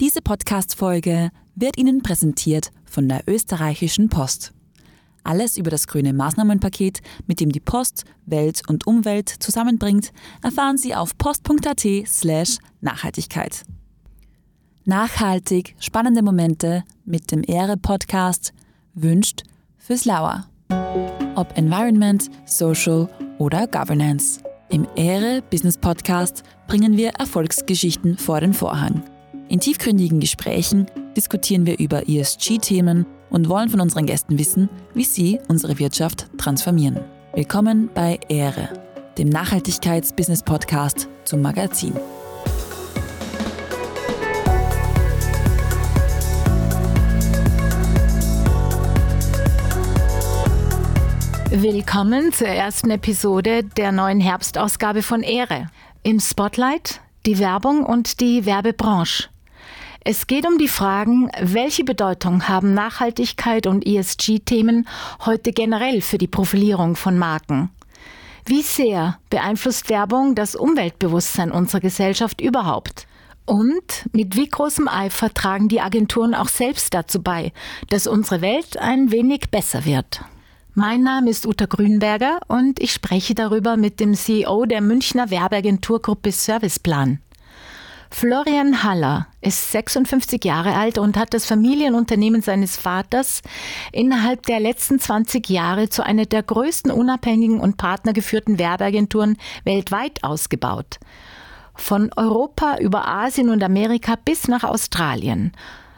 Diese Podcast-Folge wird Ihnen präsentiert von der österreichischen Post. Alles über das grüne Maßnahmenpaket, mit dem die Post Welt und Umwelt zusammenbringt, erfahren Sie auf post.at/slash Nachhaltigkeit. Nachhaltig spannende Momente mit dem Ehre-Podcast wünscht fürs Lauer. Ob Environment, Social oder Governance. Im Ehre Business Podcast bringen wir Erfolgsgeschichten vor den Vorhang. In tiefgründigen Gesprächen diskutieren wir über ESG-Themen und wollen von unseren Gästen wissen, wie sie unsere Wirtschaft transformieren. Willkommen bei Ehre, dem Nachhaltigkeits-Business-Podcast zum Magazin. Willkommen zur ersten Episode der neuen Herbstausgabe von Ehre. Im Spotlight die Werbung und die Werbebranche. Es geht um die Fragen, welche Bedeutung haben Nachhaltigkeit und ESG-Themen heute generell für die Profilierung von Marken? Wie sehr beeinflusst Werbung das Umweltbewusstsein unserer Gesellschaft überhaupt? Und mit wie großem Eifer tragen die Agenturen auch selbst dazu bei, dass unsere Welt ein wenig besser wird? Mein Name ist Uta Grünberger und ich spreche darüber mit dem CEO der Münchner Werbeagenturgruppe Serviceplan. Florian Haller ist 56 Jahre alt und hat das Familienunternehmen seines Vaters innerhalb der letzten 20 Jahre zu einer der größten unabhängigen und partnergeführten Werbeagenturen weltweit ausgebaut. Von Europa über Asien und Amerika bis nach Australien.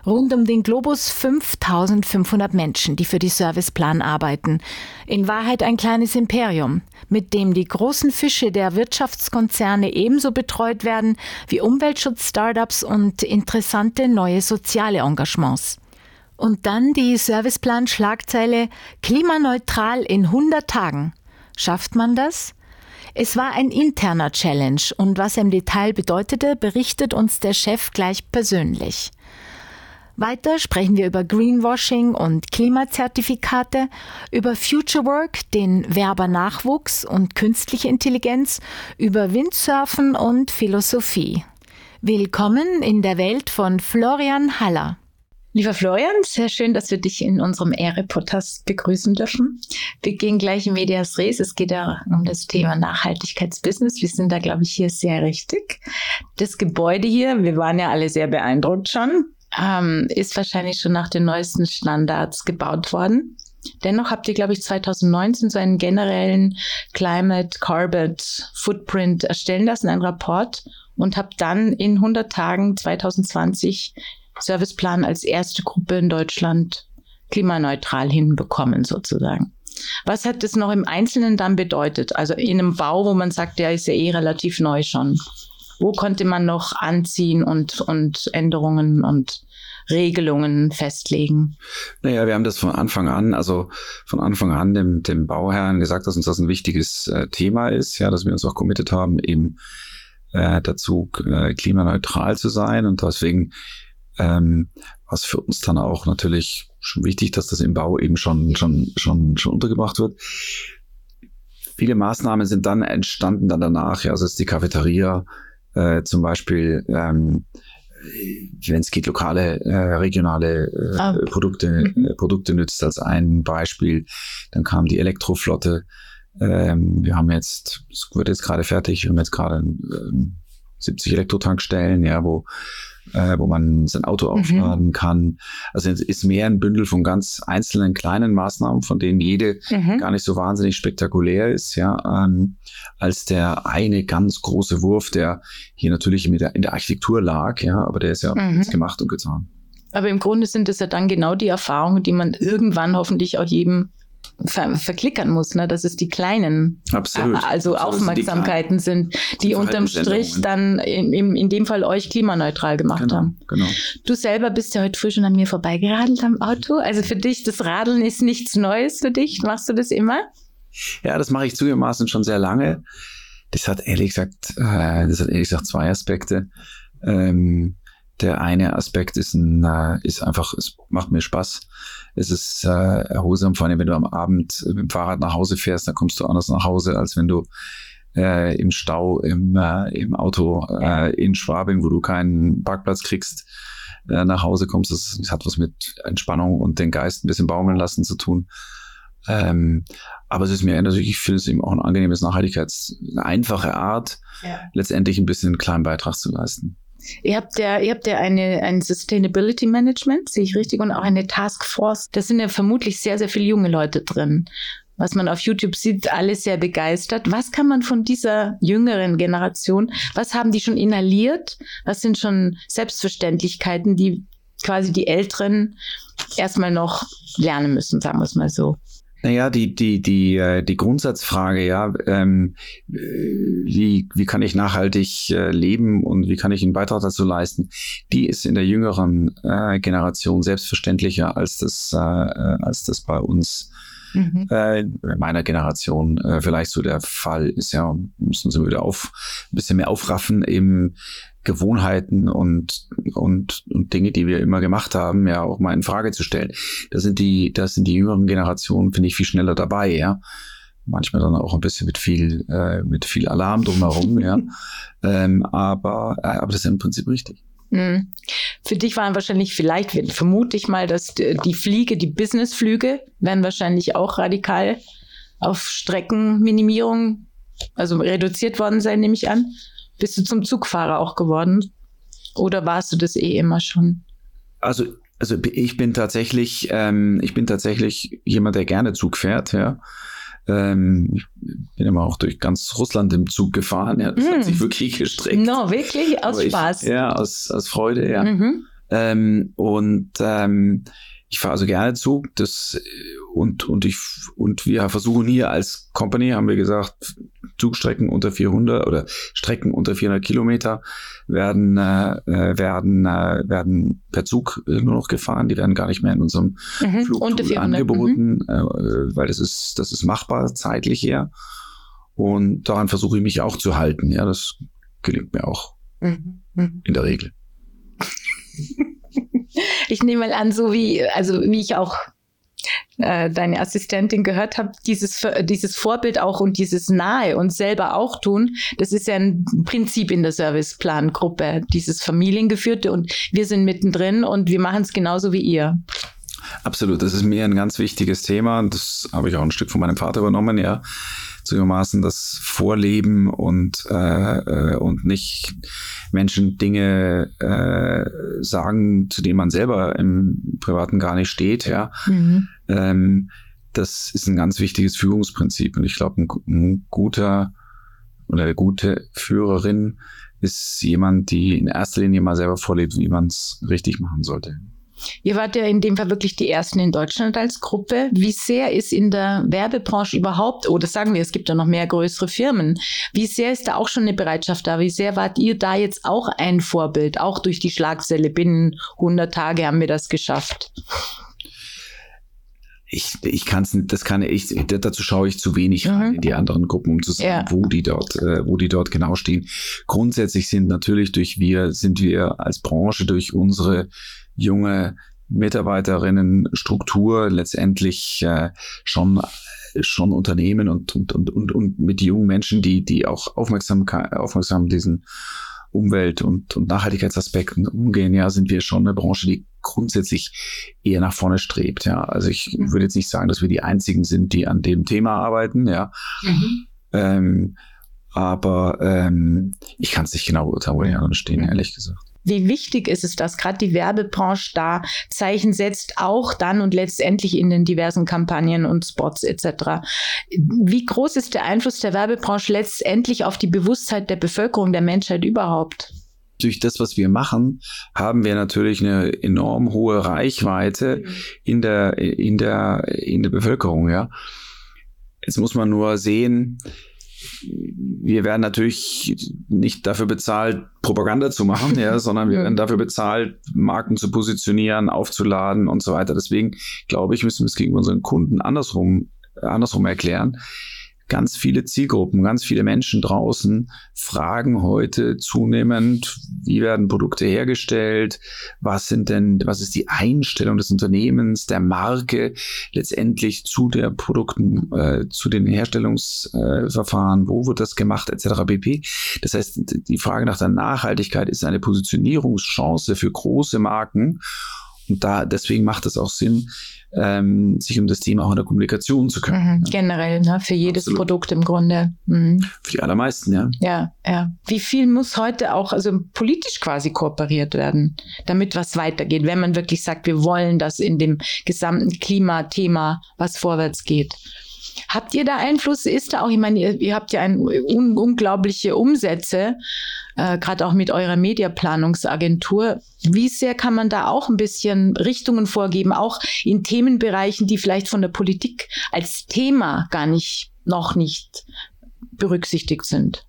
Rund um den Globus 5500 Menschen, die für die Serviceplan arbeiten. In Wahrheit ein kleines Imperium, mit dem die großen Fische der Wirtschaftskonzerne ebenso betreut werden wie Umweltschutz-Startups und interessante neue soziale Engagements. Und dann die Serviceplan-Schlagzeile Klimaneutral in 100 Tagen. Schafft man das? Es war ein interner Challenge und was er im Detail bedeutete, berichtet uns der Chef gleich persönlich. Weiter sprechen wir über Greenwashing und Klimazertifikate, über Future Work, den Werbernachwuchs und künstliche Intelligenz, über Windsurfen und Philosophie. Willkommen in der Welt von Florian Haller. Lieber Florian, sehr schön, dass wir dich in unserem Ehre-Podcast begrüßen dürfen. Wir gehen gleich in Medias Res. Es geht ja um das Thema Nachhaltigkeitsbusiness. Wir sind da, glaube ich, hier sehr richtig. Das Gebäude hier, wir waren ja alle sehr beeindruckt schon ähm, ist wahrscheinlich schon nach den neuesten Standards gebaut worden. Dennoch habt ihr, glaube ich, 2019 so einen generellen Climate Carbon Footprint erstellen lassen, einen Rapport, und habt dann in 100 Tagen 2020 Serviceplan als erste Gruppe in Deutschland klimaneutral hinbekommen, sozusagen. Was hat das noch im Einzelnen dann bedeutet? Also in einem Bau, wo man sagt, der ist ja eh relativ neu schon wo konnte man noch anziehen und, und Änderungen und Regelungen festlegen? Naja, wir haben das von Anfang an, also von Anfang an dem, dem Bauherrn gesagt, dass uns das ein wichtiges äh, Thema ist, ja, dass wir uns auch committed haben, eben äh, dazu äh, klimaneutral zu sein und deswegen ähm, war es für uns dann auch natürlich schon wichtig, dass das im Bau eben schon, schon, schon, schon untergebracht wird. Viele Maßnahmen sind dann entstanden dann danach, ja, also ist die Cafeteria, äh, zum Beispiel, ähm, wenn es geht, lokale, äh, regionale äh, ah. Produkte, mhm. äh, Produkte nützt als ein Beispiel. Dann kam die Elektroflotte. Ähm, wir haben jetzt, es wird jetzt gerade fertig, wir haben jetzt gerade ähm, 70 Elektrotankstellen, ja, wo äh, wo man sein Auto mhm. aufladen mhm. kann. Also es ist mehr ein Bündel von ganz einzelnen kleinen Maßnahmen, von denen jede mhm. gar nicht so wahnsinnig spektakulär ist, ja, ähm, als der eine ganz große Wurf, der hier natürlich in der, in der Architektur lag, ja, aber der ist ja mhm. gemacht und getan. Aber im Grunde sind es ja dann genau die Erfahrungen, die man irgendwann hoffentlich auch jedem ver verklickern muss, ne? dass es die kleinen, Absolut. Also Absolut Aufmerksamkeiten die sind, die, unterm Strich dann in, in, in dem Fall euch klimaneutral gemacht genau, haben. Genau. Du selber bist ja heute früh schon an mir vorbeigeradelt am Auto. Also für dich, das Radeln ist nichts Neues für dich. Machst du das immer? Ja, das mache ich zugegebenermaßen schon sehr lange. Das hat ehrlich gesagt, äh, das hat ehrlich gesagt zwei Aspekte. Ähm, der eine Aspekt ist, ein, äh, ist einfach, es macht mir Spaß. Es ist äh, erholsam, vor allem wenn du am Abend mit dem Fahrrad nach Hause fährst, dann kommst du anders nach Hause, als wenn du äh, im Stau im, äh, im Auto äh, in Schwabing, wo du keinen Parkplatz kriegst, äh, nach Hause kommst. Das, das, hat was mit Entspannung und den Geist ein bisschen baumeln lassen zu tun. Ähm, aber es ist mir natürlich, ich finde es eben auch ein angenehmes Nachhaltigkeits, eine einfache Art, ja. letztendlich ein bisschen einen kleinen Beitrag zu leisten. Ihr habt ja, ihr habt ja eine, ein Sustainability Management, sehe ich richtig, und auch eine Task Force. Da sind ja vermutlich sehr, sehr viele junge Leute drin. Was man auf YouTube sieht, alle sehr begeistert. Was kann man von dieser jüngeren Generation, was haben die schon inhaliert? Was sind schon Selbstverständlichkeiten, die quasi die Älteren erstmal noch lernen müssen, sagen wir es mal so? Naja, die, die, die, äh, die Grundsatzfrage, ja, ähm, wie, wie kann ich nachhaltig äh, leben und wie kann ich einen Beitrag dazu leisten, die ist in der jüngeren äh, Generation selbstverständlicher, als das, äh, äh als das bei uns mhm. äh, meiner Generation äh, vielleicht so der Fall ist. Ja, müssen sie wieder auf ein bisschen mehr aufraffen, eben Gewohnheiten und, und, und Dinge, die wir immer gemacht haben, ja auch mal in Frage zu stellen. Da sind die, da sind die jüngeren Generationen, finde ich, viel schneller dabei, ja. Manchmal dann auch ein bisschen mit viel, äh, mit viel Alarm drumherum, ja. Ähm, aber, äh, aber das ist im Prinzip richtig. Mhm. Für dich waren wahrscheinlich vielleicht, vermute ich mal, dass die Fliege, die Businessflüge, werden wahrscheinlich auch radikal auf Streckenminimierung, also reduziert worden sein, nehme ich an. Bist du zum Zugfahrer auch geworden? Oder warst du das eh immer schon? Also, also ich bin tatsächlich, ähm, ich bin tatsächlich jemand, der gerne Zug fährt, ja. Ähm, ich bin immer auch durch ganz Russland im Zug gefahren. Ja, das mm. hat sich wirklich gestreckt. No, wirklich? Aus Spaß? Ich, ja, aus, aus Freude, ja. Mhm. Ähm, und ähm, ich fahre also gerne Zug. Das und und ich und wir versuchen hier als Company haben wir gesagt Zugstrecken unter 400 oder Strecken unter 400 Kilometer werden äh, äh, werden äh, werden per Zug nur noch gefahren. Die werden gar nicht mehr in unserem mhm, Flugtool angeboten, mhm. äh, weil das ist das ist machbar zeitlich her. Und daran versuche ich mich auch zu halten. Ja, das gelingt mir auch mhm. mhm. in der Regel. ich nehme mal an, so wie also wie ich auch äh, deine Assistentin gehört habe, dieses, dieses Vorbild auch und dieses Nahe und selber auch tun, das ist ja ein Prinzip in der Serviceplangruppe, dieses Familiengeführte und wir sind mittendrin und wir machen es genauso wie ihr. Absolut, das ist mir ein ganz wichtiges Thema das habe ich auch ein Stück von meinem Vater übernommen, ja zugegebenermaßen das Vorleben und, äh, äh, und nicht Menschen Dinge äh, sagen, zu denen man selber im Privaten gar nicht steht, ja. Mhm. Ähm, das ist ein ganz wichtiges Führungsprinzip. Und ich glaube, ein, ein guter oder eine gute Führerin ist jemand, die in erster Linie mal selber vorlebt, wie man es richtig machen sollte. Ihr wart ja in dem Fall wirklich die Ersten in Deutschland als Gruppe. Wie sehr ist in der Werbebranche überhaupt, oder sagen wir, es gibt ja noch mehr größere Firmen, wie sehr ist da auch schon eine Bereitschaft da? Wie sehr wart ihr da jetzt auch ein Vorbild, auch durch die Schlagzelle? Binnen 100 Tage haben wir das geschafft. ich, ich kann es, das kann ich, dazu schaue ich zu wenig mhm. rein in die anderen Gruppen, um zu sagen, ja. wo die dort, äh, wo die dort genau stehen. Grundsätzlich sind natürlich durch wir, sind wir als Branche durch unsere junge Mitarbeiterinnenstruktur letztendlich äh, schon schon Unternehmen und, und, und, und, und mit jungen Menschen, die, die auch aufmerksam, aufmerksam diesen Umwelt- und, und Nachhaltigkeitsaspekten umgehen, ja, sind wir schon eine Branche, die grundsätzlich eher nach vorne strebt. Ja, also ich mhm. würde jetzt nicht sagen, dass wir die einzigen sind, die an dem Thema arbeiten. Ja, mhm. ähm, aber ähm, ich kann es nicht genau beurteilen, wo die anderen stehen, ehrlich gesagt wie wichtig ist es, dass gerade die Werbebranche da Zeichen setzt, auch dann und letztendlich in den diversen Kampagnen und Spots etc. Wie groß ist der Einfluss der Werbebranche letztendlich auf die Bewusstheit der Bevölkerung, der Menschheit überhaupt? durch das, was wir machen, haben wir natürlich eine enorm hohe Reichweite in der, in der, in der Bevölkerung, ja. Jetzt muss man nur sehen, wir werden natürlich nicht dafür bezahlt, Propaganda zu machen, ja, sondern wir werden dafür bezahlt, Marken zu positionieren, aufzuladen und so weiter. Deswegen glaube ich, müssen wir es gegen unseren Kunden andersrum, andersrum erklären. Ganz viele Zielgruppen, ganz viele Menschen draußen fragen heute zunehmend, wie werden Produkte hergestellt, was sind denn, was ist die Einstellung des Unternehmens, der Marke letztendlich zu der Produkten, äh, zu den Herstellungsverfahren, äh, wo wird das gemacht, etc. pp. Das heißt, die Frage nach der Nachhaltigkeit ist eine Positionierungschance für große Marken. Und da, deswegen macht es auch Sinn, ähm, sich um das Thema auch in der Kommunikation zu kümmern. Mhm, generell, ne, für jedes Absolut. Produkt im Grunde. Mhm. Für die allermeisten, ja. Ja, ja. Wie viel muss heute auch, also politisch quasi kooperiert werden, damit was weitergeht, wenn man wirklich sagt, wir wollen, dass in dem gesamten Klimathema was vorwärts geht? Habt ihr da Einfluss? Ist da auch, ich meine, ihr, ihr habt ja ein, un, unglaubliche Umsätze, äh, gerade auch mit eurer Mediaplanungsagentur. Wie sehr kann man da auch ein bisschen Richtungen vorgeben, auch in Themenbereichen, die vielleicht von der Politik als Thema gar nicht, noch nicht berücksichtigt sind?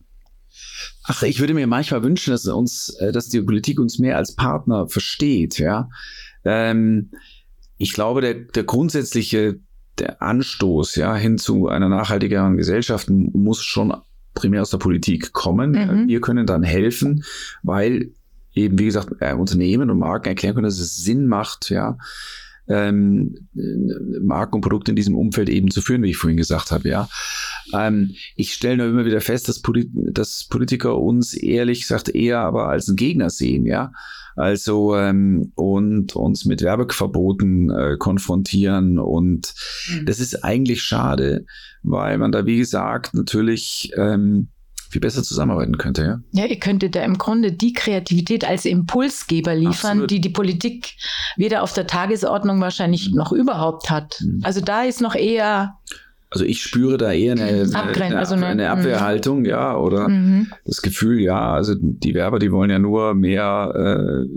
Ach, ich würde mir manchmal wünschen, dass uns, äh, dass die Politik uns mehr als Partner versteht, ja. Ähm, ich glaube, der, der grundsätzliche der Anstoß ja hin zu einer nachhaltigeren Gesellschaft muss schon primär aus der Politik kommen. Mhm. Wir können dann helfen, weil eben, wie gesagt, äh, Unternehmen und Marken erklären können, dass es Sinn macht, ja, ähm, Marken und Produkte in diesem Umfeld eben zu führen, wie ich vorhin gesagt habe, ja. Ähm, ich stelle nur immer wieder fest, dass, Polit dass Politiker uns ehrlich gesagt eher aber als einen Gegner sehen, ja. Also ähm, und uns mit Werbeverboten äh, konfrontieren und mhm. das ist eigentlich schade, weil man da wie gesagt natürlich ähm, viel besser zusammenarbeiten könnte, ja? Ja, ihr könntet da im Grunde die Kreativität als Impulsgeber liefern, Absolut. die die Politik weder auf der Tagesordnung wahrscheinlich noch überhaupt hat. Mhm. Also da ist noch eher also ich spüre da eher eine, eine, also eine, eine Abwehrhaltung, mhm. ja, oder mhm. das Gefühl, ja, also die Werber, die wollen ja nur mehr, äh,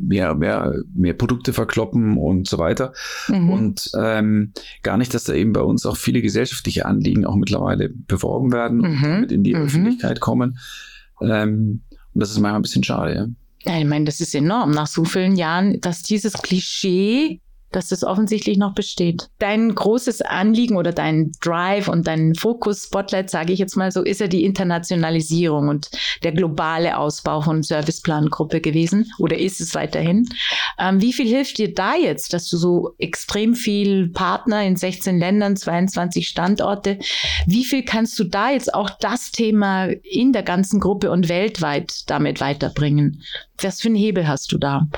mehr, mehr, mehr Produkte verkloppen und so weiter. Mhm. Und ähm, gar nicht, dass da eben bei uns auch viele gesellschaftliche Anliegen auch mittlerweile beworben werden und mhm. mit in die mhm. Öffentlichkeit kommen. Ähm, und das ist manchmal ein bisschen schade, ja. Ja, ich meine, das ist enorm nach so vielen Jahren, dass dieses Klischee dass das offensichtlich noch besteht. Dein großes Anliegen oder dein Drive und dein Fokus, Spotlight, sage ich jetzt mal so, ist ja die Internationalisierung und der globale Ausbau von Serviceplan-Gruppe gewesen oder ist es weiterhin. Ähm, wie viel hilft dir da jetzt, dass du so extrem viel Partner in 16 Ländern, 22 Standorte, wie viel kannst du da jetzt auch das Thema in der ganzen Gruppe und weltweit damit weiterbringen? Was für einen Hebel hast du da?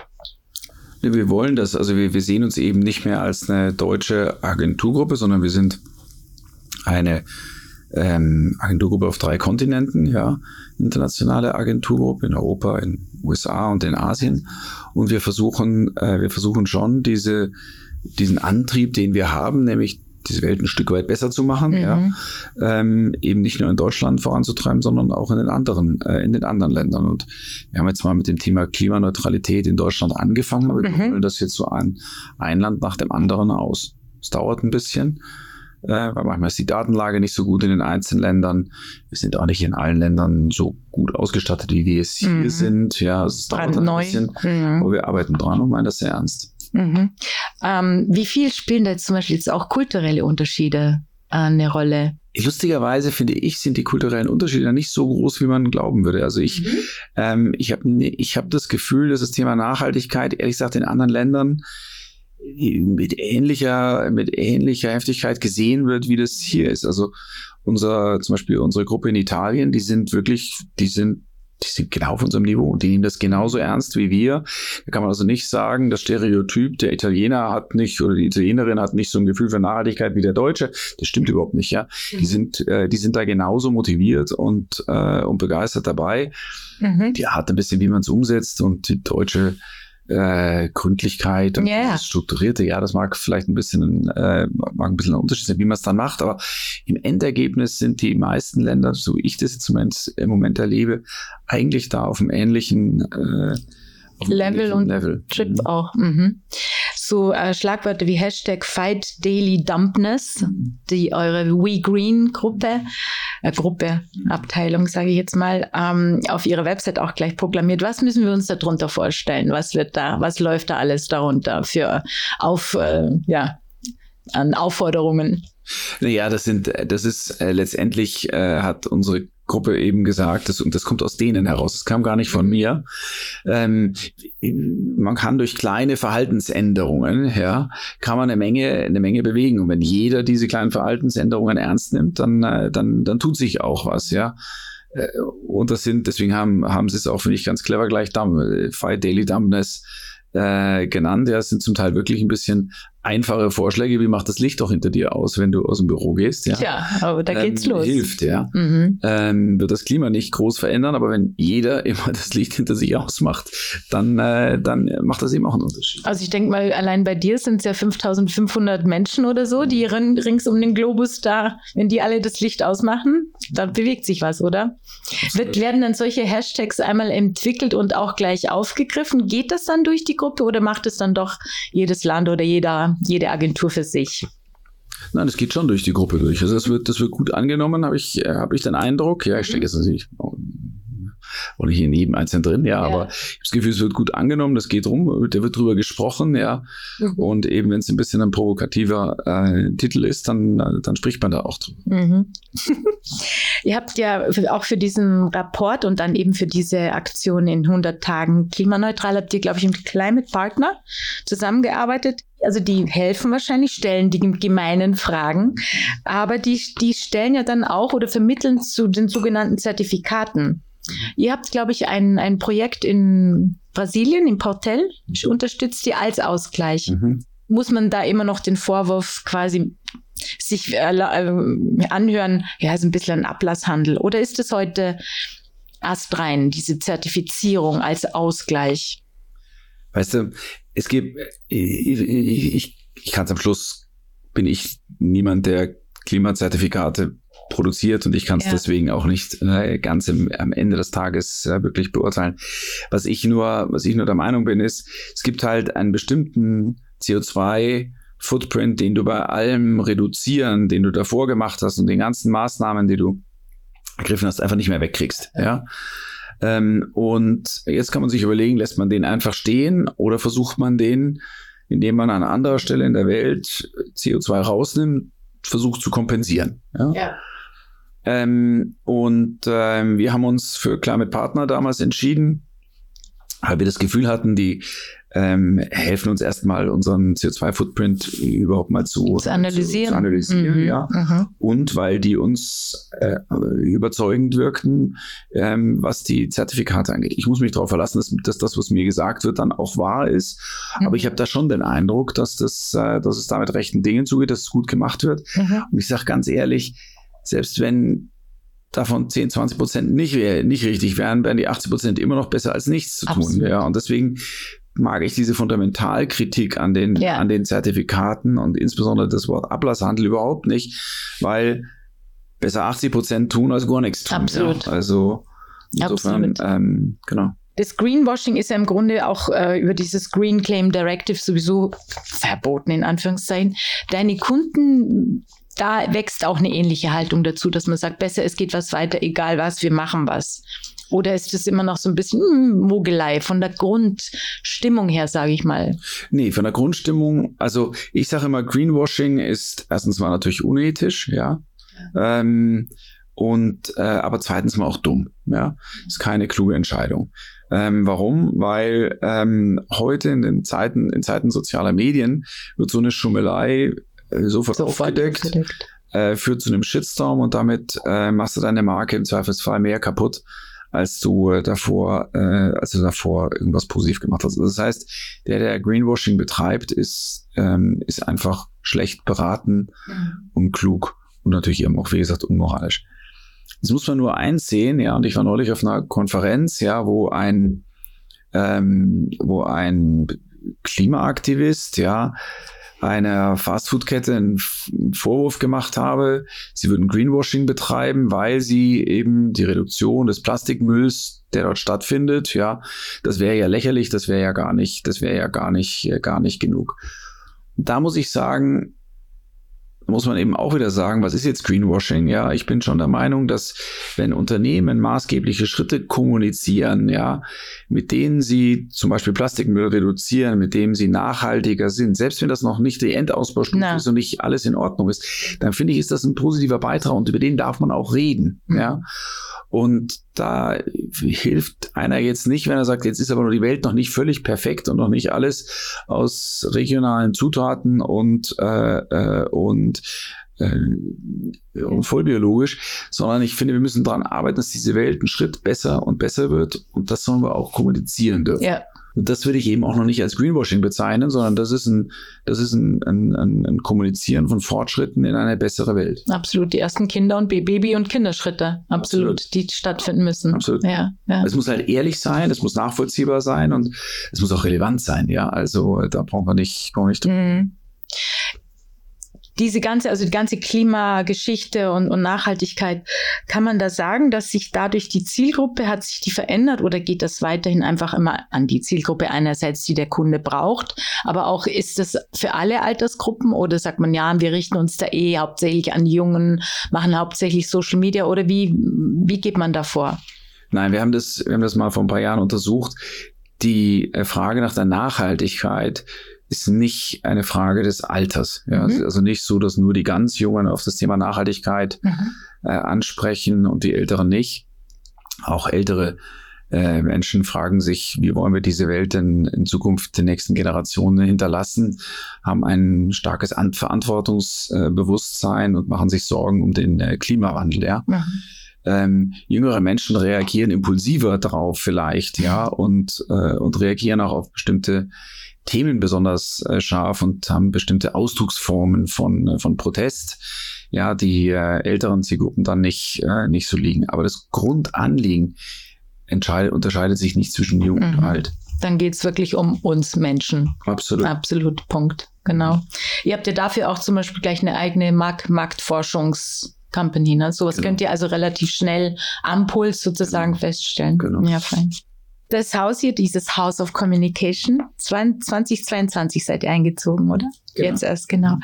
Wir wollen das, also wir, wir sehen uns eben nicht mehr als eine deutsche Agenturgruppe, sondern wir sind eine ähm, Agenturgruppe auf drei Kontinenten, ja, internationale Agenturgruppe in Europa, in USA und in Asien. Und wir versuchen, äh, wir versuchen schon diese, diesen Antrieb, den wir haben, nämlich diese Welt ein Stück weit besser zu machen, mhm. ja, ähm, eben nicht nur in Deutschland voranzutreiben, sondern auch in den anderen, äh, in den anderen Ländern. Und wir haben jetzt mal mit dem Thema Klimaneutralität in Deutschland angefangen, aber mhm. wir wollen das jetzt so ein, ein Land nach dem anderen aus. Es dauert ein bisschen, äh, weil manchmal ist die Datenlage nicht so gut in den einzelnen Ländern. Wir sind auch nicht in allen Ländern so gut ausgestattet, wie wir es hier mhm. sind. Ja, es dauert ein bisschen, mhm. aber wir arbeiten dran und meinen das sehr ernst. Mhm. Ähm, wie viel spielen da jetzt zum Beispiel jetzt auch kulturelle Unterschiede äh, eine Rolle? Lustigerweise finde ich, sind die kulturellen Unterschiede nicht so groß, wie man glauben würde. Also ich, mhm. ähm, ich habe ich hab das Gefühl, dass das Thema Nachhaltigkeit, ehrlich gesagt, in anderen Ländern mit ähnlicher, mit ähnlicher Heftigkeit gesehen wird, wie das hier ist. Also unser, zum Beispiel unsere Gruppe in Italien, die sind wirklich, die sind die sind genau auf unserem Niveau und die nehmen das genauso ernst wie wir. Da kann man also nicht sagen, das Stereotyp, der Italiener hat nicht oder die Italienerin hat nicht so ein Gefühl für Nachhaltigkeit wie der Deutsche. Das stimmt überhaupt nicht, ja. Mhm. Die sind, äh, die sind da genauso motiviert und, äh, und begeistert dabei. Mhm. Die Art ein bisschen, wie man es umsetzt und die deutsche äh, Gründlichkeit und yeah. das Strukturierte, ja, das mag vielleicht ein bisschen, äh, mag ein bisschen ein Unterschied sein, wie man es dann macht, aber im Endergebnis sind die meisten Länder, so ich das jetzt im Moment, erlebe, eigentlich da auf einem ähnlichen äh, Level und Level. Trip mhm. auch. Mhm. So äh, Schlagwörter wie Hashtag Fight Daily Dumpness, die eure We Green Gruppe, äh, Gruppe, Abteilung, sage ich jetzt mal, ähm, auf ihrer Website auch gleich proklamiert. Was müssen wir uns darunter vorstellen? Was wird da, was läuft da alles darunter für auf, äh, ja, an Aufforderungen? Naja, das sind, das ist äh, letztendlich äh, hat unsere Gruppe eben gesagt, das, und das kommt aus denen heraus, das kam gar nicht von mir. Ähm, man kann durch kleine Verhaltensänderungen, ja, kann man eine Menge, eine Menge bewegen. Und wenn jeder diese kleinen Verhaltensänderungen ernst nimmt, dann, äh, dann, dann tut sich auch was, ja. Äh, und das sind, deswegen haben, haben sie es auch, finde ich, ganz clever gleich Dumb, Fight Daily Dumbness äh, genannt. Ja, es sind zum Teil wirklich ein bisschen einfache Vorschläge, wie macht das Licht doch hinter dir aus, wenn du aus dem Büro gehst. Ja, ja aber da geht's ähm, los. Hilft, ja. Mhm. Ähm, wird das Klima nicht groß verändern, aber wenn jeder immer das Licht hinter sich ausmacht, dann, äh, dann macht das eben auch einen Unterschied. Also ich denke mal, allein bei dir sind es ja 5500 Menschen oder so, die rings um den Globus da, wenn die alle das Licht ausmachen, dann bewegt sich was, oder? Wird, werden dann solche Hashtags einmal entwickelt und auch gleich aufgegriffen? Geht das dann durch die Gruppe oder macht es dann doch jedes Land oder jeder jede Agentur für sich. Nein, das geht schon durch die Gruppe durch. Also das wird, das wird gut angenommen, habe ich, äh, habe ich den Eindruck. Ja, ich stecke jetzt natürlich oder hier in jedem Einzelnen drin, ja, ja. aber ich habe das Gefühl, es wird gut angenommen, das geht rum, da wird drüber gesprochen, ja. Mhm. Und eben, wenn es ein bisschen ein provokativer äh, Titel ist, dann, dann spricht man da auch drüber. Mhm. Ihr habt ja auch für diesen Rapport und dann eben für diese Aktion in 100 Tagen klimaneutral, habt ihr, glaube ich, im Climate Partner zusammengearbeitet. Also die helfen wahrscheinlich, stellen die gemeinen Fragen, aber die, die stellen ja dann auch oder vermitteln zu den sogenannten Zertifikaten. Ihr habt, glaube ich, ein, ein Projekt in Brasilien, im Portel, unterstützt ihr als Ausgleich. Mhm. Muss man da immer noch den Vorwurf quasi sich äh, äh, anhören, ja, ist ein bisschen ein Ablasshandel? Oder ist es heute astrein, diese Zertifizierung als Ausgleich? Weißt du, es gibt, ich, ich, ich kann es am Schluss, bin ich niemand, der Klimazertifikate produziert und ich kann es ja. deswegen auch nicht äh, ganz im, am Ende des Tages äh, wirklich beurteilen. Was ich nur, was ich nur der Meinung bin, ist, es gibt halt einen bestimmten CO2 Footprint, den du bei allem reduzieren, den du davor gemacht hast und den ganzen Maßnahmen, die du ergriffen hast, einfach nicht mehr wegkriegst. Ja. Ähm, und jetzt kann man sich überlegen, lässt man den einfach stehen oder versucht man den, indem man an anderer Stelle in der Welt CO2 rausnimmt, versucht zu kompensieren. Ja. ja. Ähm, und ähm, wir haben uns für Climate Partner damals entschieden, weil wir das Gefühl hatten, die ähm, helfen uns erstmal unseren CO2-Footprint überhaupt mal zu, zu analysieren. Zu, zu analysieren mhm. ja. Mhm. Und weil die uns äh, überzeugend wirkten, ähm, was die Zertifikate angeht. Ich muss mich darauf verlassen, dass, dass, das, was mir gesagt wird, dann auch wahr ist. Mhm. Aber ich habe da schon den Eindruck, dass, das, äh, dass es da mit rechten Dingen zugeht, dass es gut gemacht wird. Mhm. Und ich sage ganz ehrlich, selbst wenn davon 10, 20 Prozent nicht, nicht richtig wären, wären die 80 Prozent immer noch besser als nichts zu Absolut. tun. Ja, und deswegen mag ich diese Fundamentalkritik an den, ja. an den Zertifikaten und insbesondere das Wort Ablasshandel überhaupt nicht, weil besser 80 Prozent tun als gar nichts tun. Absolut. Ja. Also insofern, ähm, genau. Das Greenwashing ist ja im Grunde auch äh, über dieses Green Claim Directive sowieso verboten, in Anführungszeichen. Deine Kunden da wächst auch eine ähnliche Haltung dazu, dass man sagt, besser, es geht was weiter, egal was, wir machen was. Oder ist das immer noch so ein bisschen hm, Mogelei von der Grundstimmung her, sage ich mal? Nee, von der Grundstimmung, also ich sage immer, Greenwashing ist erstens mal natürlich unethisch, ja. ja. Ähm, und äh, aber zweitens mal auch dumm, ja. Ist keine kluge Entscheidung. Ähm, warum? Weil ähm, heute in den Zeiten, in Zeiten sozialer Medien wird so eine Schummelei äh, sofort, sofort aufgedeckt, aufgedeckt. Äh, führt zu einem Shitstorm und damit äh, machst du deine Marke im Zweifelsfall mehr kaputt, als du äh, davor, äh, als du davor irgendwas positiv gemacht hast. Das heißt, der, der Greenwashing betreibt, ist, ähm, ist einfach schlecht beraten, mhm. unklug und natürlich eben auch, wie gesagt, unmoralisch. Jetzt muss man nur eins sehen, ja, und ich war neulich auf einer Konferenz, ja, wo ein, ähm, wo ein Klimaaktivist, ja, einer Fastfood-Kette einen Vorwurf gemacht habe, sie würden Greenwashing betreiben, weil sie eben die Reduktion des Plastikmülls, der dort stattfindet, ja, das wäre ja lächerlich, das wäre ja gar nicht, das wäre ja gar nicht, gar nicht genug. da muss ich sagen, muss man eben auch wieder sagen, was ist jetzt Greenwashing? Ja, ich bin schon der Meinung, dass wenn Unternehmen maßgebliche Schritte kommunizieren, ja, mit denen sie zum Beispiel Plastikmüll reduzieren, mit denen sie nachhaltiger sind, selbst wenn das noch nicht die Endausbaustufe ist und nicht alles in Ordnung ist, dann finde ich, ist das ein positiver Beitrag und über den darf man auch reden, mhm. ja. Und da hilft einer jetzt nicht, wenn er sagt, jetzt ist aber nur die Welt noch nicht völlig perfekt und noch nicht alles aus regionalen Zutaten und, äh, äh, und äh, und vollbiologisch, sondern ich finde, wir müssen daran arbeiten, dass diese Welt einen Schritt besser und besser wird und das sollen wir auch kommunizieren dürfen. Ja. Das würde ich eben auch noch nicht als Greenwashing bezeichnen, sondern das ist ein, das ist ein, ein, ein, ein Kommunizieren von Fortschritten in eine bessere Welt. Absolut. Die ersten Kinder- und Baby- und Kinderschritte. Absolut, Absolut. Die stattfinden müssen. Absolut. Ja, ja. Es muss halt ehrlich sein, es muss nachvollziehbar sein und es muss auch relevant sein. Ja, also da brauchen wir nicht, brauchen wir nicht. Mhm diese ganze, also die ganze Klimageschichte und, und Nachhaltigkeit, kann man da sagen, dass sich dadurch die Zielgruppe, hat sich die verändert oder geht das weiterhin einfach immer an die Zielgruppe einerseits, die der Kunde braucht, aber auch ist das für alle Altersgruppen oder sagt man, ja, wir richten uns da eh hauptsächlich an Jungen, machen hauptsächlich Social Media oder wie, wie geht man da vor? Nein, wir haben das, wir haben das mal vor ein paar Jahren untersucht. Die äh, Frage nach der Nachhaltigkeit ist nicht eine Frage des Alters. Ja? Mhm. Also nicht so, dass nur die ganz Jungen auf das Thema Nachhaltigkeit mhm. äh, ansprechen und die Älteren nicht. Auch ältere äh, Menschen fragen sich, wie wollen wir diese Welt denn in Zukunft den nächsten Generationen hinterlassen, haben ein starkes An Verantwortungsbewusstsein und machen sich Sorgen um den äh, Klimawandel. Ja? Mhm. Ähm, jüngere Menschen reagieren impulsiver darauf vielleicht, ja, und, äh, und reagieren auch auf bestimmte Themen besonders äh, scharf und haben bestimmte Ausdrucksformen von, äh, von Protest, ja, die äh, älteren Zielgruppen dann nicht, äh, nicht so liegen. Aber das Grundanliegen entscheidet, unterscheidet sich nicht zwischen jung mhm. und alt. Dann geht's wirklich um uns Menschen. Absolut. Absolut, Punkt. Genau. Ihr habt ja dafür auch zum Beispiel gleich eine eigene Markt Marktforschungs- Company, ne? Sowas genau. könnt ihr also relativ schnell am Puls sozusagen genau. feststellen. Genau. Ja, fein das Haus hier, dieses House of Communication, 2022 seid ihr eingezogen, oder? Genau. Jetzt erst, genau.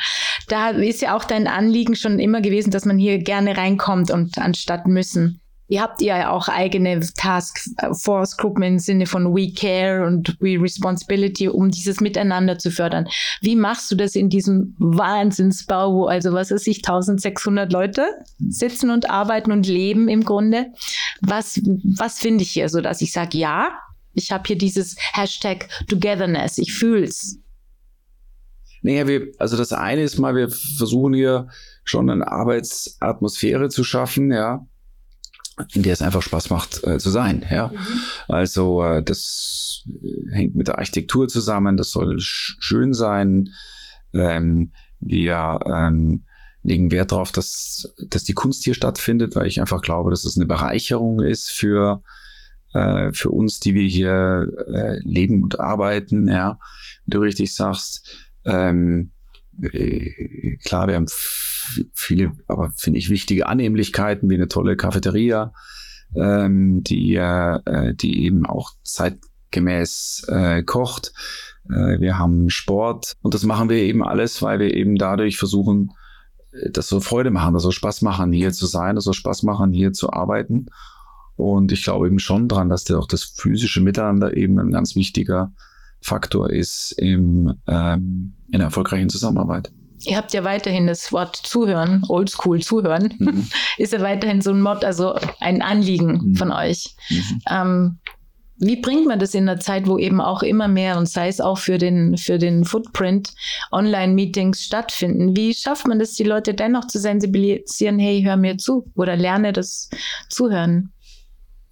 Da ist ja auch dein Anliegen schon immer gewesen, dass man hier gerne reinkommt und anstatt müssen. Ihr habt ja auch eigene Task Force Gruppen im Sinne von We Care und We Responsibility, um dieses Miteinander zu fördern. Wie machst du das in diesem Wahnsinnsbau, wo also was weiß ich, 1600 Leute sitzen und arbeiten und leben im Grunde? Was, was finde ich hier so, dass ich sage, ja, ich habe hier dieses Hashtag Togetherness, ich fühl's. Naja, wir, also das eine ist mal, wir versuchen hier schon eine Arbeitsatmosphäre zu schaffen, ja, in der es einfach Spaß macht äh, zu sein. Ja, mhm. also äh, das hängt mit der Architektur zusammen. Das soll sch schön sein. Ähm, wir ähm, legen Wert darauf, dass dass die Kunst hier stattfindet, weil ich einfach glaube, dass es eine Bereicherung ist für äh, für uns, die wir hier äh, leben und arbeiten. Ja, wie du richtig sagst. Ähm, äh, klar, wir haben viele, aber finde ich wichtige Annehmlichkeiten wie eine tolle Cafeteria, ähm, die, äh, die eben auch zeitgemäß äh, kocht. Äh, wir haben Sport und das machen wir eben alles, weil wir eben dadurch versuchen, äh, das so Freude machen, das so Spaß machen, hier zu sein, das so Spaß machen, hier zu arbeiten. Und ich glaube eben schon dran, dass auch das physische Miteinander eben ein ganz wichtiger Faktor ist im, ähm, in erfolgreichen Zusammenarbeit. Ihr habt ja weiterhin das Wort zuhören, oldschool zuhören, mhm. ist ja weiterhin so ein Mod, also ein Anliegen mhm. von euch. Mhm. Ähm, wie bringt man das in der Zeit, wo eben auch immer mehr und sei es auch für den, für den Footprint Online-Meetings stattfinden? Wie schafft man das, die Leute dennoch zu sensibilisieren, hey, hör mir zu oder lerne das Zuhören?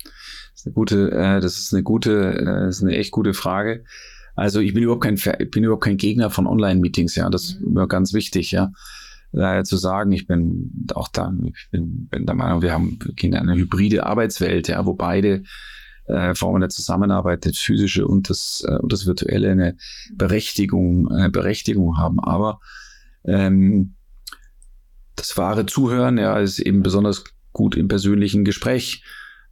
Das ist eine gute, äh, das ist eine gute, äh, das ist eine echt gute Frage. Also ich bin überhaupt kein, ich bin überhaupt kein Gegner von Online-Meetings, ja. Das ist mir ganz wichtig, ja. Daher zu sagen, ich bin auch da, ich bin, bin der Meinung, wir haben wir gehen in eine hybride Arbeitswelt, ja, wo beide äh, Formen der Zusammenarbeit, das physische und das, äh, und das virtuelle eine Berechtigung, äh, Berechtigung haben. Aber ähm, das wahre Zuhören, ja, ist eben besonders gut im persönlichen Gespräch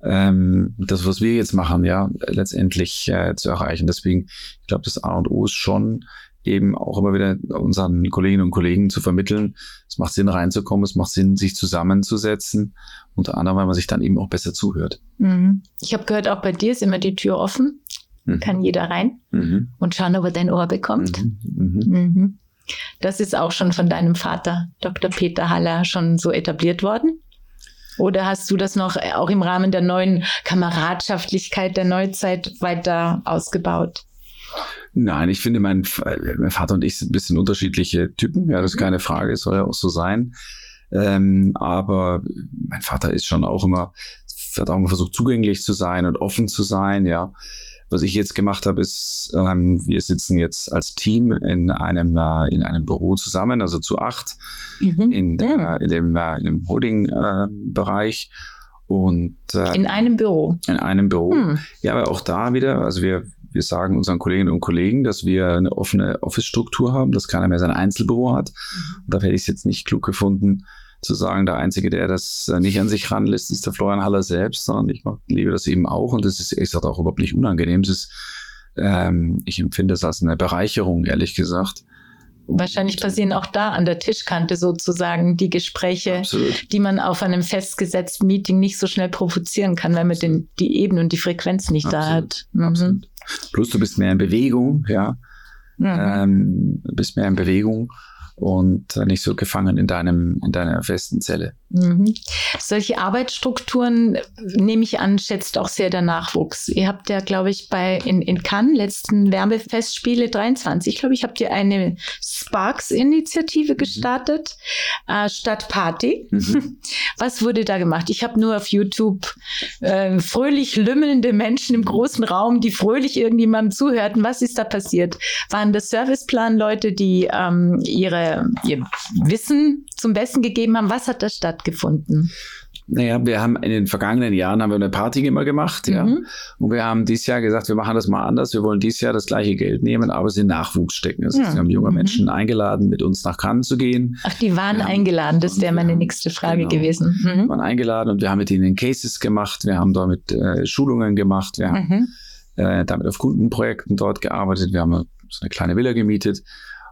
ähm, das, was wir jetzt machen, ja, letztendlich äh, zu erreichen. Deswegen, ich glaube, das A und O ist schon eben auch immer wieder unseren Kolleginnen und Kollegen zu vermitteln. Es macht Sinn reinzukommen, es macht Sinn, sich zusammenzusetzen, unter anderem, weil man sich dann eben auch besser zuhört. Mhm. Ich habe gehört, auch bei dir ist immer die Tür offen, mhm. kann jeder rein mhm. und schauen, ob er dein Ohr bekommt. Mhm. Mhm. Mhm. Das ist auch schon von deinem Vater, Dr. Peter Haller, schon so etabliert worden? Oder hast du das noch auch im Rahmen der neuen Kameradschaftlichkeit der Neuzeit weiter ausgebaut? Nein, ich finde, mein, mein Vater und ich sind ein bisschen unterschiedliche Typen. Ja, das ist keine Frage, soll ja auch so sein. Ähm, aber mein Vater ist schon auch immer, hat auch immer versucht, zugänglich zu sein und offen zu sein, ja. Was ich jetzt gemacht habe, ist, ähm, wir sitzen jetzt als Team in einem, äh, in einem Büro zusammen, also zu acht, mhm. in, ja. äh, in, dem, äh, dem Holding-Bereich. und äh, in einem Büro. In einem Büro. Hm. Ja, aber auch da wieder, also wir, wir sagen unseren Kolleginnen und Kollegen, dass wir eine offene Office-Struktur haben, dass keiner mehr sein Einzelbüro hat. Mhm. Und da hätte ich es jetzt nicht klug gefunden, zu sagen, der Einzige, der das äh, nicht an sich ranlässt, ist der Florian Haller selbst, sondern ich liebe das eben auch und das ist, ich sage auch überhaupt nicht unangenehm. Es ist, ähm, ich empfinde es als eine Bereicherung, ehrlich gesagt. Wahrscheinlich passieren auch da an der Tischkante sozusagen die Gespräche, Absolut. die man auf einem festgesetzten Meeting nicht so schnell provozieren kann, weil man den, die Ebene und die Frequenz nicht Absolut. da hat. Mhm. Plus du bist mehr in Bewegung, ja. Mhm. Ähm, bist mehr in Bewegung und nicht so gefangen in deinem, in deiner festen Zelle. Mhm. Solche Arbeitsstrukturen, nehme ich an, schätzt auch sehr der Nachwuchs. Ihr habt ja, glaube ich, bei in, in Cannes, letzten Werbefestspiele 23, glaube ich, habt ihr eine Sparks-Initiative mhm. gestartet, mhm. äh, statt Party. Mhm. Was wurde da gemacht? Ich habe nur auf YouTube äh, fröhlich lümmelnde Menschen im großen Raum, die fröhlich irgendjemandem zuhörten. Was ist da passiert? Waren das Serviceplan-Leute, die ähm, ihre ihr Wissen zum Besten gegeben haben. Was hat da stattgefunden? Naja, wir haben in den vergangenen Jahren haben wir eine Party immer gemacht, ja. Mhm. Und wir haben dieses Jahr gesagt, wir machen das mal anders. Wir wollen dieses Jahr das gleiche Geld nehmen, aber es in Nachwuchs stecken. Also, ja. Wir haben junge mhm. Menschen eingeladen, mit uns nach Cannes zu gehen. Ach, die waren wir eingeladen, das wäre meine nächste Frage genau, gewesen. Mhm. waren eingeladen und wir haben mit ihnen Cases gemacht, wir haben damit äh, Schulungen gemacht, wir haben mhm. äh, damit auf Kundenprojekten dort gearbeitet, wir haben so eine kleine Villa gemietet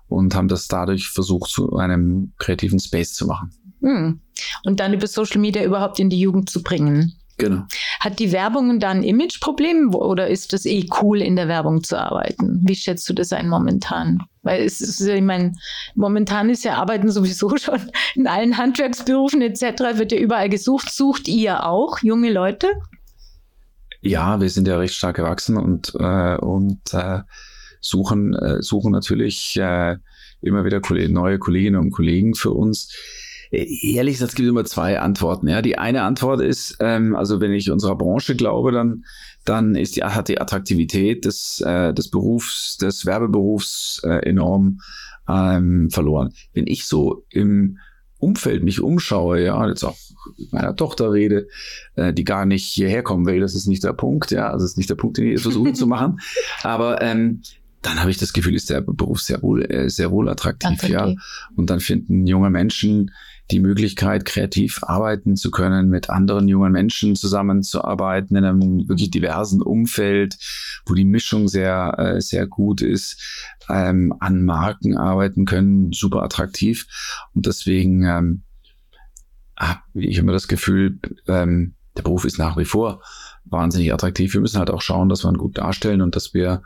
und haben das dadurch versucht, zu einem kreativen Space zu machen. Hm. Und dann über Social Media überhaupt in die Jugend zu bringen. Genau. Hat die Werbung dann ein Imageproblem oder ist das eh cool, in der Werbung zu arbeiten? Wie schätzt du das ein momentan? Weil es ist, ich meine, momentan ist ja Arbeiten sowieso schon in allen Handwerksberufen etc. wird ja überall gesucht. Sucht ihr auch junge Leute? Ja, wir sind ja recht stark gewachsen und, äh, und äh, suchen, äh, suchen natürlich äh, immer wieder neue Kolleginnen und Kollegen für uns. Ehrlich gesagt, es gibt immer zwei Antworten. Ja, die eine Antwort ist, ähm, also wenn ich unserer Branche glaube, dann dann ist die hat die Attraktivität des äh, des Berufs, des Werbeberufs äh, enorm ähm, verloren. Wenn ich so im Umfeld mich umschaue, ja, jetzt auch meiner Tochter rede, äh, die gar nicht hierher kommen will, das ist nicht der Punkt, ja, also das ist nicht der Punkt, den ich versuche zu machen. Aber ähm, dann habe ich das Gefühl, ist der Beruf sehr wohl, äh, sehr wohl attraktiv, attraktiv, ja. Und dann finden junge Menschen die Möglichkeit, kreativ arbeiten zu können, mit anderen jungen Menschen zusammenzuarbeiten in einem wirklich diversen Umfeld, wo die Mischung sehr, äh, sehr gut ist, ähm, an Marken arbeiten können, super attraktiv. Und deswegen ähm, habe ich immer das Gefühl, ähm, der Beruf ist nach wie vor wahnsinnig attraktiv. Wir müssen halt auch schauen, dass wir ihn gut darstellen und dass wir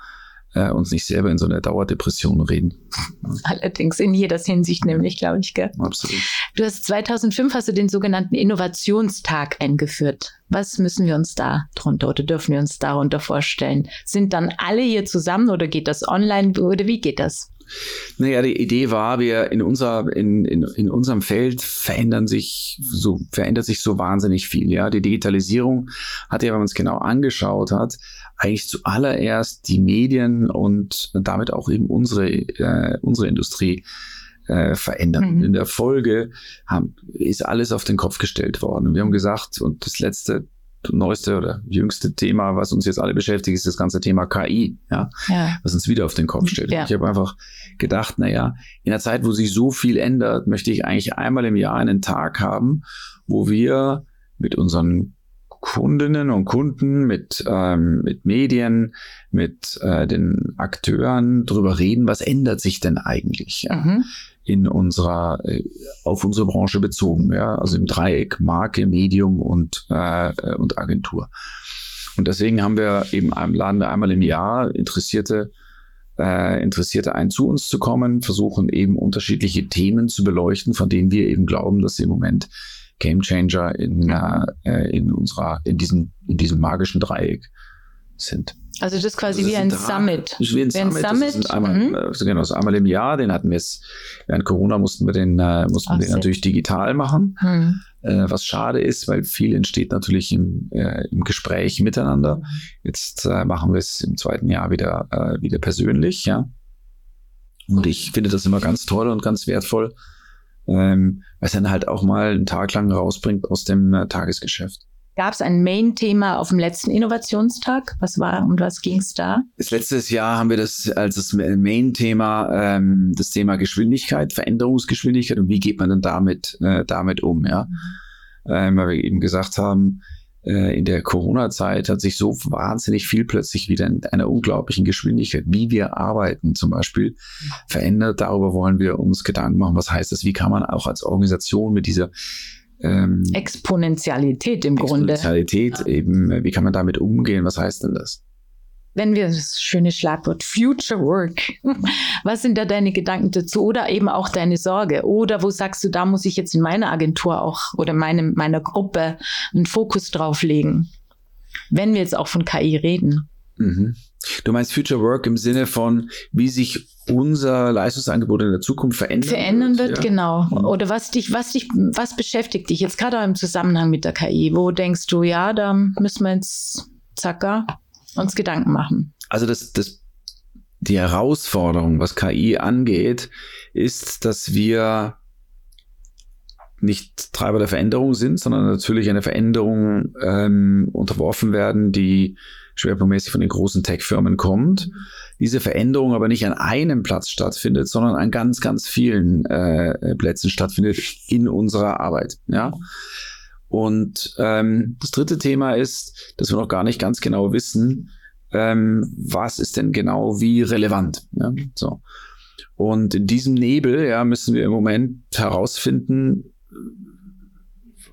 äh, uns nicht selber in so eine Dauerdepression reden. Allerdings in jeder Hinsicht nämlich, glaube ich. Gell? Absolut. Du hast 2005 hast du den sogenannten Innovationstag eingeführt. Was müssen wir uns da drunter oder dürfen wir uns darunter vorstellen? Sind dann alle hier zusammen oder geht das online oder wie geht das? Naja, die Idee war, wir in unser, in, in, in unserem Feld verändern sich so, verändert sich so wahnsinnig viel. Ja, die Digitalisierung hat ja, wenn man es genau angeschaut hat, eigentlich zuallererst die Medien und damit auch eben unsere, äh, unsere Industrie äh, verändern. Mhm. In der Folge haben, ist alles auf den Kopf gestellt worden. Wir haben gesagt, und das letzte neueste oder jüngste Thema, was uns jetzt alle beschäftigt, ist das ganze Thema KI, ja, ja. was uns wieder auf den Kopf stellt. Ja. Ich habe einfach gedacht, na ja, in einer Zeit, wo sich so viel ändert, möchte ich eigentlich einmal im Jahr einen Tag haben, wo wir mit unseren Kundinnen und Kunden, mit, ähm, mit Medien, mit äh, den Akteuren drüber reden, was ändert sich denn eigentlich ja, mhm. In unserer, äh, auf unsere Branche bezogen, ja, also im Dreieck Marke, Medium und, äh, und Agentur. Und deswegen haben wir eben laden wir einmal im Jahr Interessierte äh, Interessierte ein, zu uns zu kommen, versuchen eben unterschiedliche Themen zu beleuchten, von denen wir eben glauben, dass sie im Moment Gamechanger in, äh, in unserer, in diesem, in diesem magischen Dreieck sind. Also das ist quasi das wie, ein Summit. wie ein Summit. Wie ein Summit. einmal, mhm. also genau, das einmal im Jahr. Den hatten wir jetzt, während Corona mussten wir den, äh, mussten Ach, wir den natürlich digital machen. Mhm. Äh, was schade ist, weil viel entsteht natürlich im, äh, im Gespräch miteinander. Jetzt äh, machen wir es im zweiten Jahr wieder, äh, wieder persönlich, ja. Und ich finde das immer ganz toll und ganz wertvoll, ähm, weil es dann halt auch mal einen Tag lang rausbringt aus dem äh, Tagesgeschäft. Gab es ein Main-Thema auf dem letzten Innovationstag? Was war und was ging es da? Das letztes Jahr haben wir das als das Main-Thema, ähm, das Thema Geschwindigkeit, Veränderungsgeschwindigkeit und wie geht man denn damit, äh, damit um, ja? Mhm. Ähm, weil wir eben gesagt haben, äh, in der Corona-Zeit hat sich so wahnsinnig viel plötzlich wieder in einer unglaublichen Geschwindigkeit, wie wir arbeiten zum Beispiel, verändert. Darüber wollen wir uns Gedanken machen. Was heißt das? Wie kann man auch als Organisation mit dieser ähm, Exponentialität im Grunde. Exponentialität eben, wie kann man damit umgehen? Was heißt denn das? Wenn wir das schöne Schlagwort Future Work, was sind da deine Gedanken dazu oder eben auch deine Sorge? Oder wo sagst du, da muss ich jetzt in meiner Agentur auch oder meine, meiner Gruppe einen Fokus drauf legen? Wenn wir jetzt auch von KI reden. Mhm. Du meinst Future Work im Sinne von, wie sich unser Leistungsangebot in der Zukunft verändern, verändern wird. wird ja. genau. Mhm. Oder was dich, was dich, was beschäftigt dich jetzt gerade im Zusammenhang mit der KI? Wo denkst du, ja, da müssen wir jetzt zacker uns Gedanken machen? Also das, das, die Herausforderung, was KI angeht, ist, dass wir nicht Treiber der Veränderung sind, sondern natürlich eine Veränderung ähm, unterworfen werden, die schwerpunktmäßig von den großen Tech-Firmen kommt. Diese Veränderung aber nicht an einem Platz stattfindet, sondern an ganz, ganz vielen äh, Plätzen stattfindet in unserer Arbeit. Ja. Und ähm, das dritte Thema ist, dass wir noch gar nicht ganz genau wissen, ähm, was ist denn genau wie relevant. Ja? So. Und in diesem Nebel ja, müssen wir im Moment herausfinden,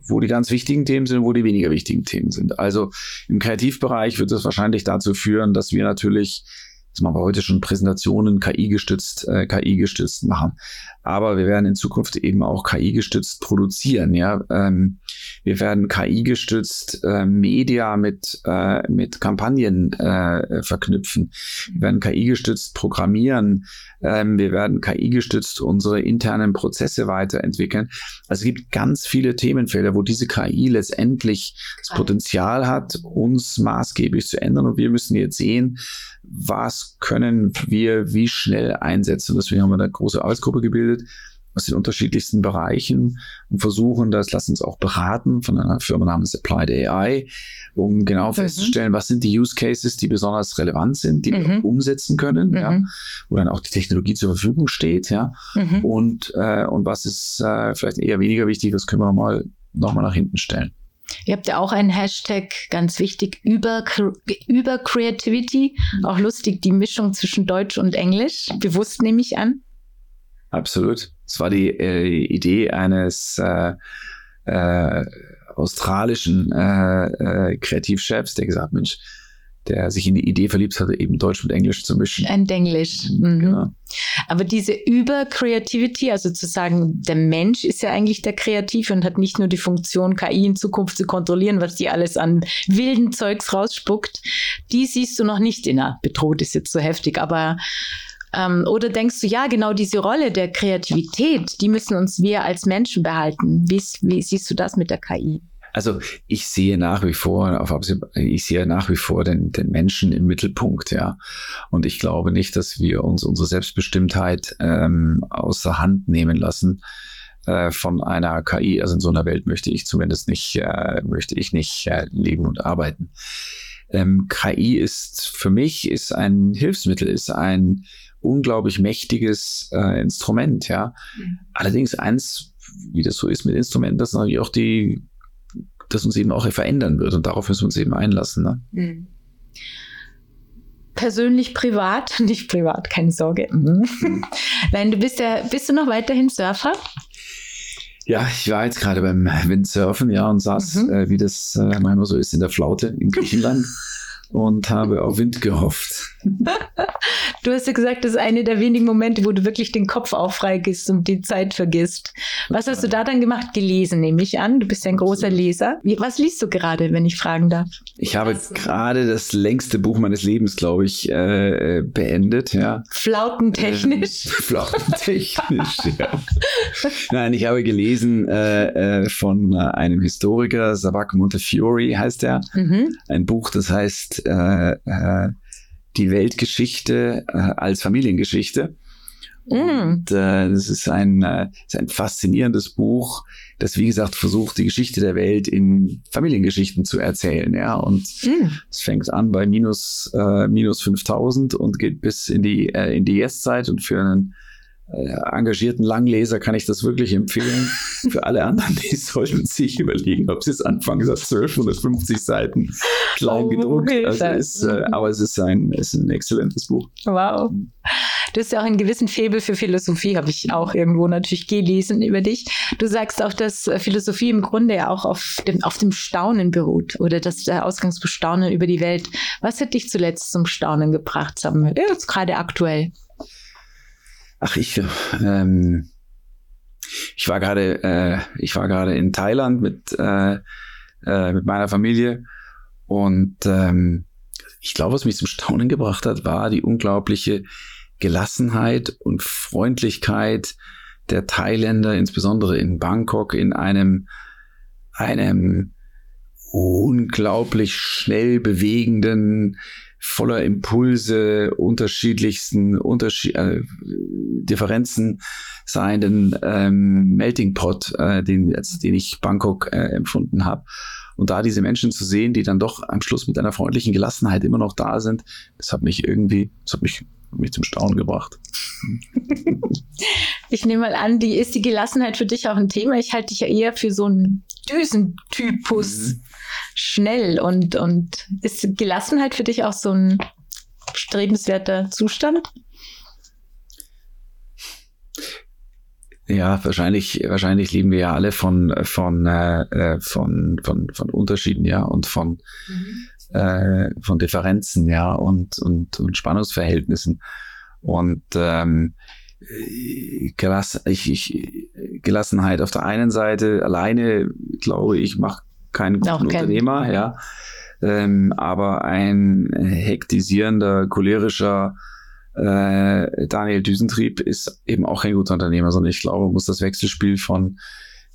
wo die ganz wichtigen Themen sind, wo die weniger wichtigen Themen sind. Also im Kreativbereich wird es wahrscheinlich dazu führen, dass wir natürlich das machen wir heute schon Präsentationen KI-gestützt, äh, KI-gestützt machen. Aber wir werden in Zukunft eben auch KI-gestützt produzieren. Ja, ähm, wir werden KI-gestützt äh, Media mit äh, mit Kampagnen äh, verknüpfen. Wir werden KI-gestützt programmieren. Ähm, wir werden KI-gestützt unsere internen Prozesse weiterentwickeln. Also es gibt ganz viele Themenfelder, wo diese KI letztendlich das Potenzial hat, uns maßgeblich zu ändern. Und wir müssen jetzt sehen, was können wir wie schnell einsetzen. Deswegen haben wir eine große Arbeitsgruppe gebildet aus den unterschiedlichsten Bereichen und versuchen das, lassen uns auch beraten von einer Firma namens Applied AI, um genau mhm. festzustellen, was sind die Use Cases, die besonders relevant sind, die mhm. wir umsetzen können, mhm. ja, wo dann auch die Technologie zur Verfügung steht, ja, mhm. und, äh, und was ist äh, vielleicht eher weniger wichtig, das können wir nochmal noch mal nach hinten stellen. Ihr habt ja auch einen Hashtag, ganz wichtig, über, über Creativity. Mhm. Auch lustig, die Mischung zwischen Deutsch und Englisch. Bewusst nehme ich an. Absolut. Es war die äh, Idee eines äh, äh, australischen äh, äh, Kreativchefs, der gesagt hat, Mensch, der sich in die Idee verliebt hatte, eben Deutsch mit Englisch zu mischen. Ein Englisch. Mhm. Genau. Aber diese Über-Creativity, also zu sagen, der Mensch ist ja eigentlich der Kreative und hat nicht nur die Funktion, KI in Zukunft zu kontrollieren, was die alles an wilden Zeugs rausspuckt, die siehst du noch nicht in der bedroht ist jetzt so heftig, aber ähm, oder denkst du, ja, genau diese Rolle der Kreativität, die müssen uns wir als Menschen behalten. Wie, wie siehst du das mit der KI? Also ich sehe nach wie vor, auf, ich sehe nach wie vor den, den Menschen im Mittelpunkt, ja. Und ich glaube nicht, dass wir uns unsere Selbstbestimmtheit ähm, außer Hand nehmen lassen äh, von einer KI. Also in so einer Welt möchte ich zumindest nicht, äh, möchte ich nicht äh, leben und arbeiten. Ähm, KI ist für mich ist ein Hilfsmittel, ist ein unglaublich mächtiges äh, Instrument, ja. Mhm. Allerdings eins, wie das so ist mit Instrumenten, das natürlich auch die das uns eben auch verändern wird und darauf müssen wir uns eben einlassen. Ne? Mhm. Persönlich, privat, nicht privat, keine Sorge. Mhm. Nein, du bist ja, bist du noch weiterhin Surfer? Ja, ich war jetzt gerade beim Windsurfen, ja, und saß, mhm. äh, wie das äh, manchmal so ist, in der Flaute in Griechenland und habe auf Wind gehofft. Du hast ja gesagt, das ist eine der wenigen Momente, wo du wirklich den Kopf auch freigibst und die Zeit vergisst. Was hast du da dann gemacht? Gelesen, nehme ich an. Du bist ja ein großer Leser. Was liest du gerade, wenn ich fragen darf? Ich habe gerade das längste Buch meines Lebens, glaube ich, äh, beendet. Ja. Flautentechnisch. Äh, flautentechnisch, ja. Nein, ich habe gelesen äh, äh von einem Historiker, Savak Montefiore heißt er. Mhm. Ein Buch, das heißt äh, äh, die Weltgeschichte äh, als Familiengeschichte. Mm. Und äh, das ist ein, äh, ist ein faszinierendes Buch, das wie gesagt versucht, die Geschichte der Welt in Familiengeschichten zu erzählen. Ja, und mm. es fängt an bei minus äh, minus 5000 und geht bis in die äh, in die Jetztzeit und für einen engagierten Langleser kann ich das wirklich empfehlen. Für alle anderen, die sollten sich überlegen, ob sie es anfangen, das 1250 Seiten klein oh, gedruckt. Also ist, äh, aber es ist ein, es ist ein exzellentes Buch. Wow. Du hast ja auch einen gewissen Febel für Philosophie, habe ich auch irgendwo natürlich gelesen über dich. Du sagst auch, dass Philosophie im Grunde ja auch auf dem, auf dem Staunen beruht oder das Ausgangsbestaunen über die Welt. Was hat dich zuletzt zum Staunen gebracht, Samuel? Jetzt gerade aktuell. Ach, ich, ähm, ich war gerade, äh, ich war gerade in Thailand mit, äh, äh, mit meiner Familie und ähm, ich glaube, was mich zum Staunen gebracht hat, war die unglaubliche Gelassenheit und Freundlichkeit der Thailänder, insbesondere in Bangkok, in einem, einem unglaublich schnell bewegenden, voller Impulse, unterschiedlichsten Unterschied, äh, Differenzen seienden ähm, Melting Pot, äh, den, den ich Bangkok äh, empfunden habe. Und da diese Menschen zu sehen, die dann doch am Schluss mit einer freundlichen Gelassenheit immer noch da sind, das hat mich irgendwie, das hat mich, mich zum Staunen gebracht. Ich nehme mal an, die ist die Gelassenheit für dich auch ein Thema. Ich halte dich ja eher für so einen Düsentypus. Mhm schnell und, und ist Gelassenheit für dich auch so ein strebenswerter Zustand? Ja, wahrscheinlich, wahrscheinlich lieben wir ja alle von, von, äh, äh, von, von, von Unterschieden, ja, und von, mhm. Äh, von Differenzen, ja, und, und, und Spannungsverhältnissen. Und ähm, Gelass, ich, ich, Gelassenheit auf der einen Seite alleine, glaube ich, macht kein guter Unternehmer, ja. Ähm, aber ein hektisierender, cholerischer äh, Daniel Düsentrieb ist eben auch kein guter Unternehmer, sondern ich glaube, muss das Wechselspiel von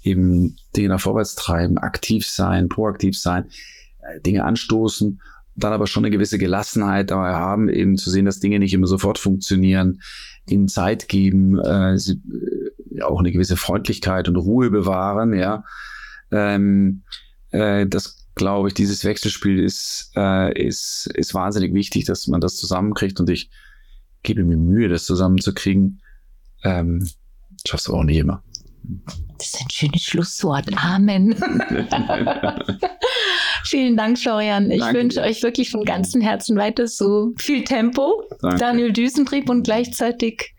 eben Dinge nach vorwärts treiben, aktiv sein, proaktiv sein, Dinge anstoßen, dann aber schon eine gewisse Gelassenheit dabei haben, eben zu sehen, dass Dinge nicht immer sofort funktionieren, ihnen Zeit geben, äh, sie, äh, auch eine gewisse Freundlichkeit und Ruhe bewahren, ja. Ähm, äh, das glaube ich, dieses Wechselspiel ist, äh, ist, ist wahnsinnig wichtig, dass man das zusammenkriegt und ich gebe mir Mühe, das zusammenzukriegen. Ähm, schaffst du auch nicht immer. Das ist ein schönes Schlusswort. Amen. Vielen Dank, Florian. Ich wünsche euch wirklich von ganzem Herzen weiter so viel Tempo, Danke. Daniel Düsentrieb und gleichzeitig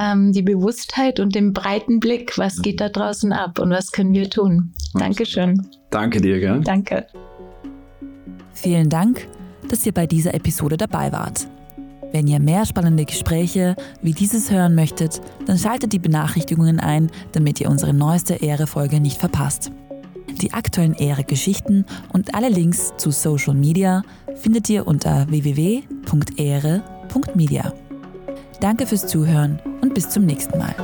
ähm, die Bewusstheit und den breiten Blick, was geht da draußen ab und was können wir tun. Dankeschön. Danke dir, gell? Danke. Vielen Dank, dass ihr bei dieser Episode dabei wart. Wenn ihr mehr spannende Gespräche wie dieses hören möchtet, dann schaltet die Benachrichtigungen ein, damit ihr unsere neueste Ehre-Folge nicht verpasst. Die aktuellen Ehre-Geschichten und alle Links zu Social Media findet ihr unter www.ehre.media. Danke fürs Zuhören und bis zum nächsten Mal.